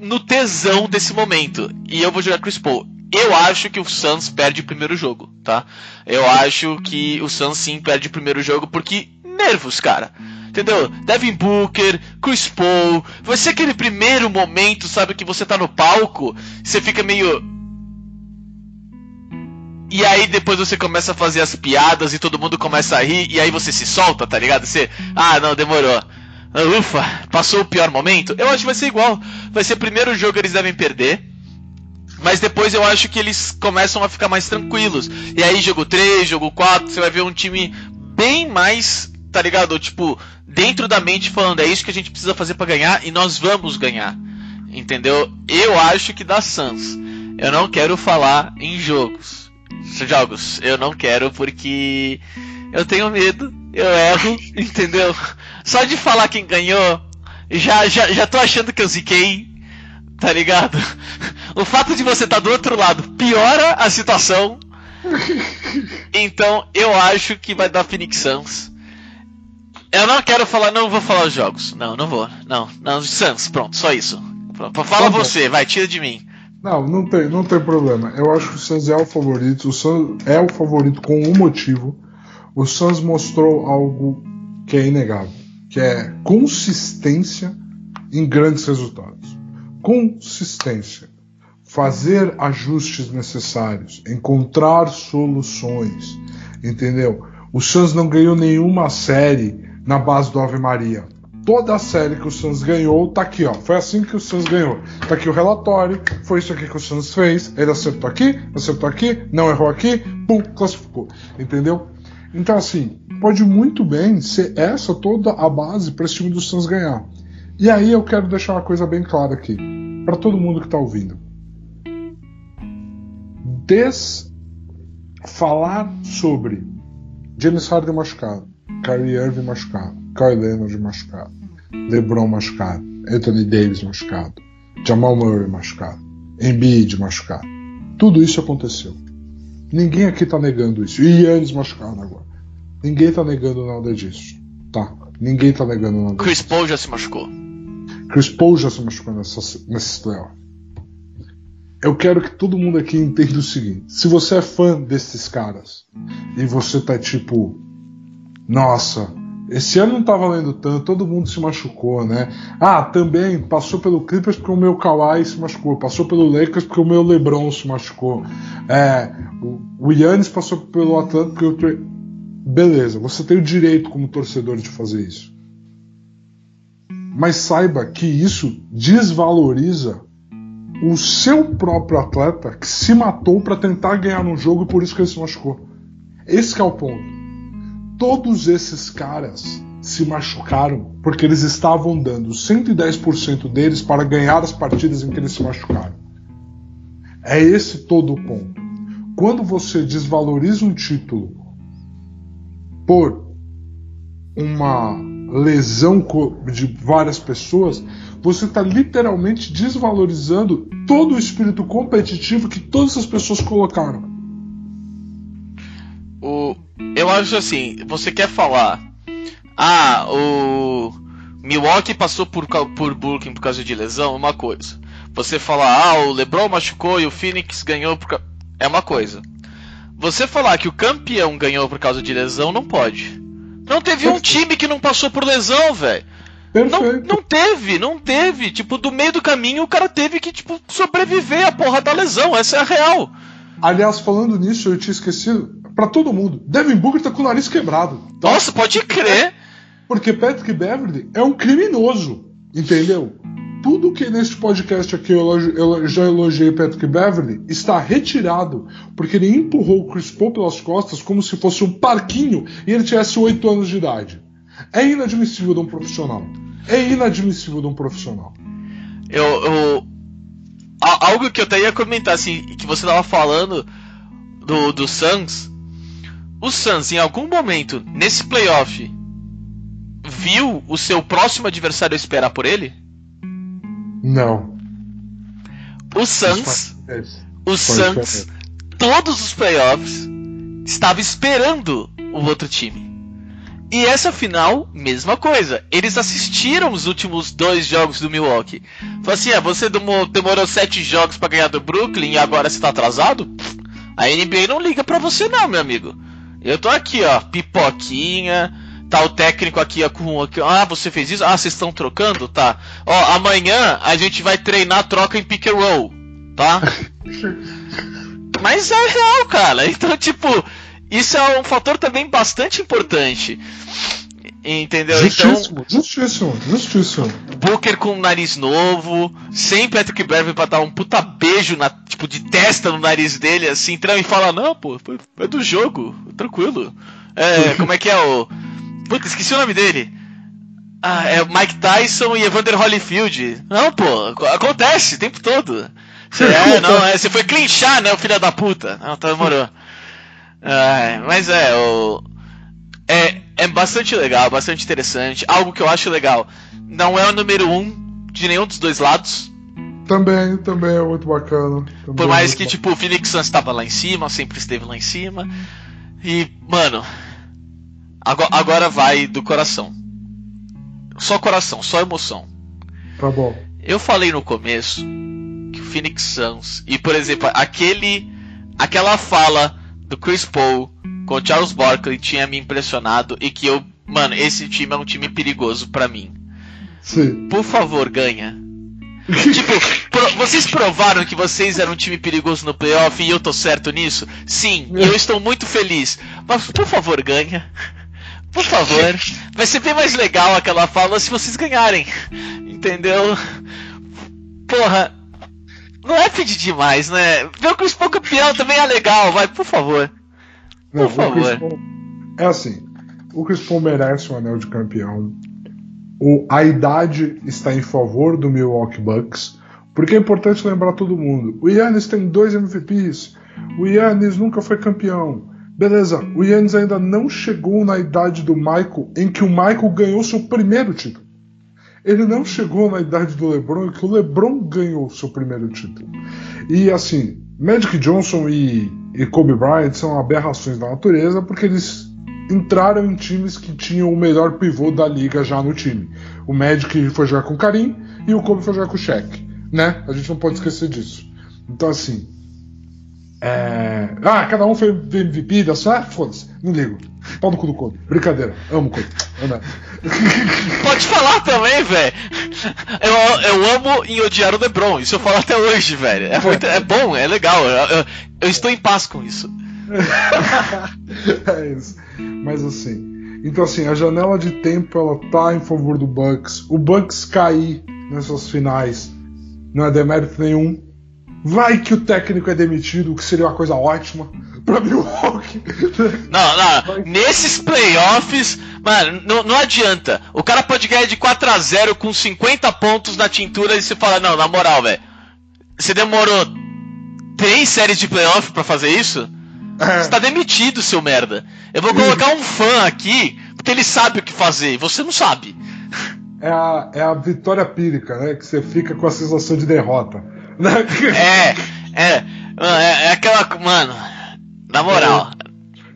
no tesão desse momento. E eu vou jogar Chris Paul. Eu acho que o Suns perde o primeiro jogo, tá? Eu acho que o Suns sim perde o primeiro jogo porque nervos, cara. Entendeu? Devin Booker, Chris Paul. Vai ser aquele primeiro momento, sabe, que você tá no palco, você fica meio. E aí depois você começa a fazer as piadas e todo mundo começa a rir, e aí você se solta, tá ligado? Você. Ah, não, demorou. Ufa, passou o pior momento? Eu acho que vai ser igual. Vai ser o primeiro jogo que eles devem perder. Mas depois eu acho que eles começam a ficar mais tranquilos. E aí, jogo 3, jogo 4, você vai ver um time bem mais, tá ligado? Tipo, dentro da mente falando, é isso que a gente precisa fazer para ganhar e nós vamos ganhar. Entendeu? Eu acho que dá Suns. Eu não quero falar em jogos. Jogos, eu não quero porque eu tenho medo, eu erro, (laughs) entendeu? Só de falar quem ganhou, já, já, já tô achando que eu ziquei, tá ligado? O fato de você estar tá do outro lado piora a situação. (laughs) Então eu acho que vai dar Phoenix Suns. Eu não quero falar, não vou falar os jogos. Não, não vou. Não, não, Suns, pronto, só isso. Fala tá você, vai, tira de mim. Não, não tem, não tem problema. Eu acho que o Suns é o favorito. O Suns é o favorito com um motivo. O Suns mostrou algo que é inegável, que é consistência em grandes resultados. Consistência. Fazer ajustes necessários, encontrar soluções, entendeu? O Suns não ganhou nenhuma série na base do Ave Maria. Toda a série que o Suns ganhou tá aqui, ó. Foi assim que o Suns ganhou. Tá aqui o relatório, foi isso aqui que o Suns fez. Ele acertou aqui, acertou aqui, não errou aqui, pum, classificou. Entendeu? Então, assim, pode muito bem ser essa toda a base para esse time do Suns ganhar. E aí eu quero deixar uma coisa bem clara aqui, para todo mundo que está ouvindo. Des falar sobre James Harden machucado, Kyrie Irving machucado, Kyle Leonard machucado, LeBron machucado, Anthony Davis machucado, Jamal Murray machucado, Embiid machucado. Tudo isso aconteceu. Ninguém aqui tá negando isso. E Yannis machucado agora. Ninguém tá negando nada disso. Tá? Ninguém tá negando nada Chris disso. Paul já se machucou. Chris Paul já se machucou nessa, nesse playoff. Eu quero que todo mundo aqui entenda o seguinte: se você é fã desses caras e você tá tipo, nossa, esse ano não tá valendo tanto, todo mundo se machucou, né? Ah, também passou pelo Clippers porque o meu Kawhi se machucou, passou pelo Lakers porque o meu LeBron se machucou. É, o Yannis passou pelo Atlanta porque o Trey... Beleza, você tem o direito como torcedor de fazer isso. Mas saiba que isso desvaloriza o seu próprio atleta que se matou para tentar ganhar no jogo e por isso que ele se machucou. Esse é o ponto todos esses caras se machucaram porque eles estavam dando 110% deles para ganhar as partidas em que eles se machucaram. É esse todo o ponto. Quando você desvaloriza um título por uma lesão de várias pessoas, você está literalmente desvalorizando todo o espírito competitivo que todas as pessoas colocaram. O, eu acho assim, você quer falar, ah, o Milwaukee passou por, por Brooklyn por causa de lesão, uma coisa. Você falar, ah, o LeBron machucou e o Phoenix ganhou por é uma coisa. Você falar que o campeão ganhou por causa de lesão, não pode. Não teve Perfeito. um time que não passou por lesão, velho. Não, não teve, não teve. Tipo, do meio do caminho o cara teve que, tipo, sobreviver à porra da lesão. Essa é a real. Aliás, falando nisso, eu tinha esquecido para todo mundo. Devin Booker tá com o nariz quebrado. Tá? Nossa, pode crer. Porque Patrick Beverly é um criminoso, entendeu? Tudo que neste podcast aqui eu já elogiei Patrick Beverly está retirado porque ele empurrou o Chris Paul pelas costas como se fosse um parquinho e ele tivesse 8 anos de idade. É inadmissível de um profissional. É inadmissível de um profissional. Eu, eu algo que eu até ia comentar assim, que você tava falando do, do Suns, o Suns, em algum momento, nesse playoff, viu o seu próximo adversário esperar por ele? Não. O Suns, o Suns, todos os playoffs, estava esperando o outro time. E essa final, mesma coisa. Eles assistiram os últimos dois jogos do Milwaukee. Falaram assim: ah, você demorou sete jogos para ganhar do Brooklyn e agora você tá atrasado? A NBA não liga para você, não, meu amigo. Eu tô aqui, ó, pipoquinha. Tá o técnico aqui ó, com. Aqui, ah, você fez isso? Ah, vocês estão trocando? Tá. Ó, amanhã a gente vai treinar troca em pick and roll, tá? (laughs) Mas é real, cara. Então, tipo, isso é um fator também bastante importante. Entendeu? Justíssimo, então, justíssimo, justíssimo. Booker com um nariz novo, sem Patrick Beverly pra dar um puta beijo na, tipo, de testa no nariz dele, assim, entrando e fala, não, pô, é do jogo, tranquilo. É, (laughs) como é que é o. Puta, esqueci o nome dele. Ah, é Mike Tyson e Evander Holyfield. Não, pô, acontece o tempo todo. (laughs) Você, é, não, é, você foi clinchar, né, o filho da puta. Não, tá, demorou. É, mas é, o. É, é bastante legal, bastante interessante. Algo que eu acho legal. Não é o número um de nenhum dos dois lados. Também, também é muito bacana. Também Por mais é que, tipo, o Phoenix Suns estava lá em cima, sempre esteve lá em cima. E, mano, agora, agora vai do coração. Só coração, só emoção. Tá bom. Eu falei no começo que o Phoenix Suns, e por exemplo, aquele aquela fala do Chris Paul com o Charles Barkley tinha me impressionado e que eu, mano, esse time é um time perigoso para mim. Sim. Por favor, ganha. (laughs) tipo, pro, vocês provaram que vocês eram um time perigoso no playoff e eu tô certo nisso? Sim, e eu estou muito feliz. Mas por favor, ganha. Por favor. Vai ser bem mais legal aquela fala se vocês ganharem. Entendeu? Porra. Não é pedir demais, né? Ver o Chris Paul campeão também é legal, vai, por favor. Não, Por favor. Paul, é assim, o Chris Paul merece um anel de campeão. O, a idade está em favor do Milwaukee Bucks, porque é importante lembrar todo mundo. O Yannis tem dois MVPs. O Yannis nunca foi campeão. Beleza, o Yannis ainda não chegou na idade do Michael, em que o Michael ganhou seu primeiro título. Ele não chegou na idade do LeBron, que o LeBron ganhou seu primeiro título. E assim, Magic Johnson e e Kobe Bryant são aberrações da natureza porque eles entraram em times que tinham o melhor pivô da liga já no time. O Magic foi jogar com o Karim e o Kobe foi jogar com o Shaq, né? A gente não pode esquecer disso. Então assim, É... Ah, cada um foi MVP da sua. Ah, foda-se, não ligo. Pau no cu do Kobe. Brincadeira, amo o Kobe. (laughs) Pode falar também, velho. Eu, eu amo em odiar o LeBron. Isso eu falo até hoje, velho. É, muito, é bom, é legal. Eu, eu, eu estou em paz com isso. (laughs) é isso. Mas assim. Então assim, a janela de tempo ela tá em favor do Bucks. O Bucks cair nessas finais não é demérito nenhum. Vai que o técnico é demitido, o que seria uma coisa ótima pra Milwaukee. Não, não. Nesses playoffs, mano, não, não adianta. O cara pode ganhar de 4 a 0 com 50 pontos na tintura e você fala, não, na moral, velho. Você demorou três séries de playoff para fazer isso? É. Você tá demitido, seu merda. Eu vou colocar um fã aqui, porque ele sabe o que fazer, e você não sabe. É a, é a vitória pírica, né? Que você fica com a sensação de derrota. É, é, é, é aquela. Mano, na moral.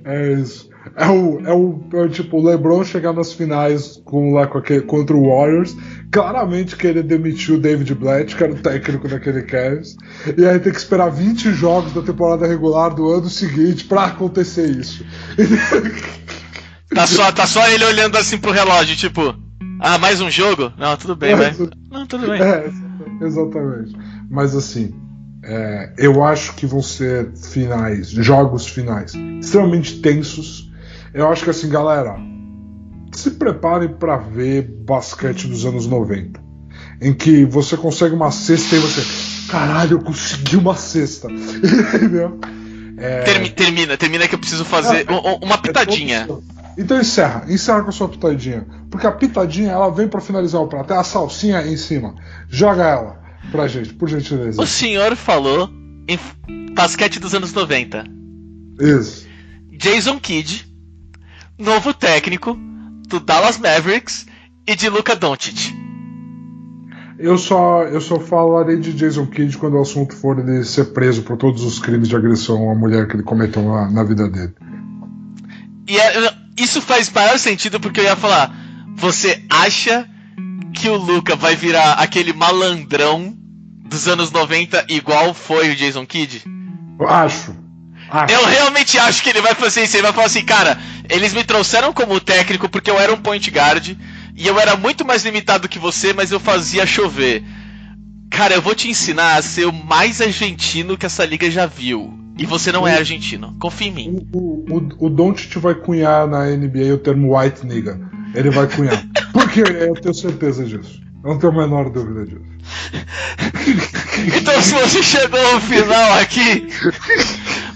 É, é isso. É o, é o, é o tipo, o LeBron chegar nas finais com, lá, com aquele, contra o Warriors, claramente querer demitir o David Blatt, que era o técnico daquele Cavs, e aí tem que esperar 20 jogos da temporada regular do ano seguinte para acontecer isso. Tá só, tá só ele olhando assim pro relógio, tipo, ah, mais um jogo? Não, tudo bem, vai. Não, tudo bem. É, exatamente. Mas assim, é, eu acho que vão ser finais, jogos finais, extremamente tensos. Eu acho que assim, galera, se preparem para ver basquete dos anos 90, em que você consegue uma cesta e você, caralho, eu consegui uma cesta, (laughs) entendeu? É... Termina, termina que eu preciso fazer é, uma pitadinha. É então encerra, encerra com a sua pitadinha, porque a pitadinha ela vem para finalizar o prato, é a salsinha em cima, joga ela pra gente, por gentileza. O senhor falou em basquete dos anos 90. Isso. Jason Kidd, novo técnico do Dallas Mavericks e de Luka Doncic. Eu só, eu só falarei de Jason Kidd quando o assunto for ele ser preso por todos os crimes de agressão à mulher que ele cometeu na, na vida dele. E é, isso faz maior sentido porque eu ia falar: você acha que o Luca vai virar aquele malandrão dos anos 90 igual foi o Jason Kidd? Acho. acho. Eu realmente acho que ele vai fazer isso. Ele vai falar assim, cara, eles me trouxeram como técnico porque eu era um point guard e eu era muito mais limitado que você, mas eu fazia chover. Cara, eu vou te ensinar a ser o mais argentino que essa liga já viu. E você não é argentino. Confia em mim. O, o, o Doncic vai cunhar na NBA o termo white nigga. Ele vai cunhar. Porque eu tenho certeza disso. Não tenho a menor dúvida disso. então, se você chegou ao final aqui,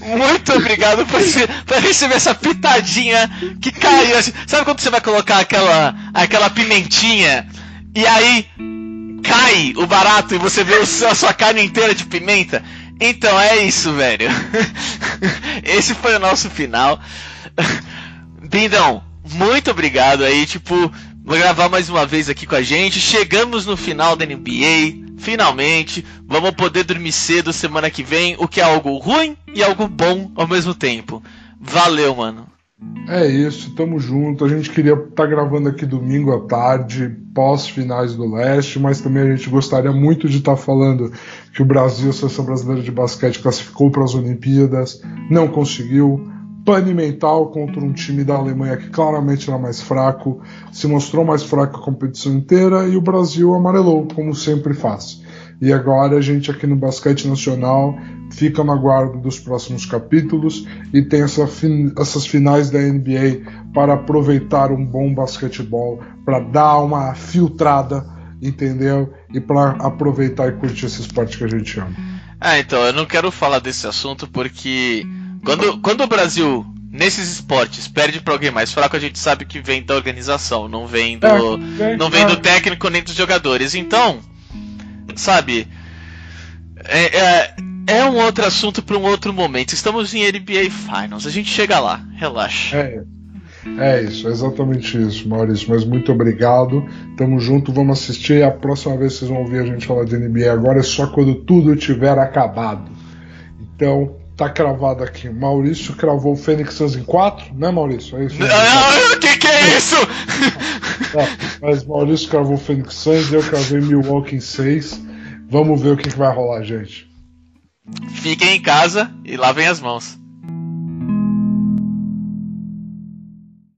muito obrigado por, por receber essa pitadinha que caiu. Assim. Sabe quando você vai colocar aquela, aquela pimentinha e aí cai o barato e você vê a sua carne inteira de pimenta? Então é isso, velho. Esse foi o nosso final. Bindão, muito obrigado aí, tipo, vou gravar mais uma vez aqui com a gente. Chegamos no final da NBA, finalmente. Vamos poder dormir cedo semana que vem, o que é algo ruim e algo bom ao mesmo tempo. Valeu, mano. É isso, tamo junto. A gente queria estar tá gravando aqui domingo à tarde, pós-finais do leste, mas também a gente gostaria muito de estar tá falando que o Brasil, a seleção brasileira de basquete, classificou para as Olimpíadas, não conseguiu pane mental contra um time da Alemanha que claramente era mais fraco, se mostrou mais fraco a competição inteira e o Brasil amarelou, como sempre faz. E agora a gente aqui no Basquete Nacional fica na guarda dos próximos capítulos e tem essa fin essas finais da NBA para aproveitar um bom basquetebol, para dar uma filtrada, entendeu? E para aproveitar e curtir esse esporte que a gente ama. Ah, então, eu não quero falar desse assunto porque quando, quando o Brasil, nesses esportes, perde para alguém mais fraco, a gente sabe que vem da organização, não vem do, é, não vem do técnico nem dos jogadores. Então, sabe, é, é, é um outro assunto para um outro momento. Estamos em NBA Finals, a gente chega lá, relaxa. É. É isso, é exatamente isso, Maurício. Mas muito obrigado. Tamo junto, vamos assistir. A próxima vez vocês vão ouvir a gente falar de NBA agora é só quando tudo tiver acabado. Então, Tá cravado aqui. Maurício cravou o Fênix Suns em 4, né, Maurício? É isso? O que, que é isso? tá, mas Maurício cravou o Fênix Suns, eu cravei Milwaukee em 6. Vamos ver o que, que vai rolar, gente. fiquem em casa e lavem as mãos.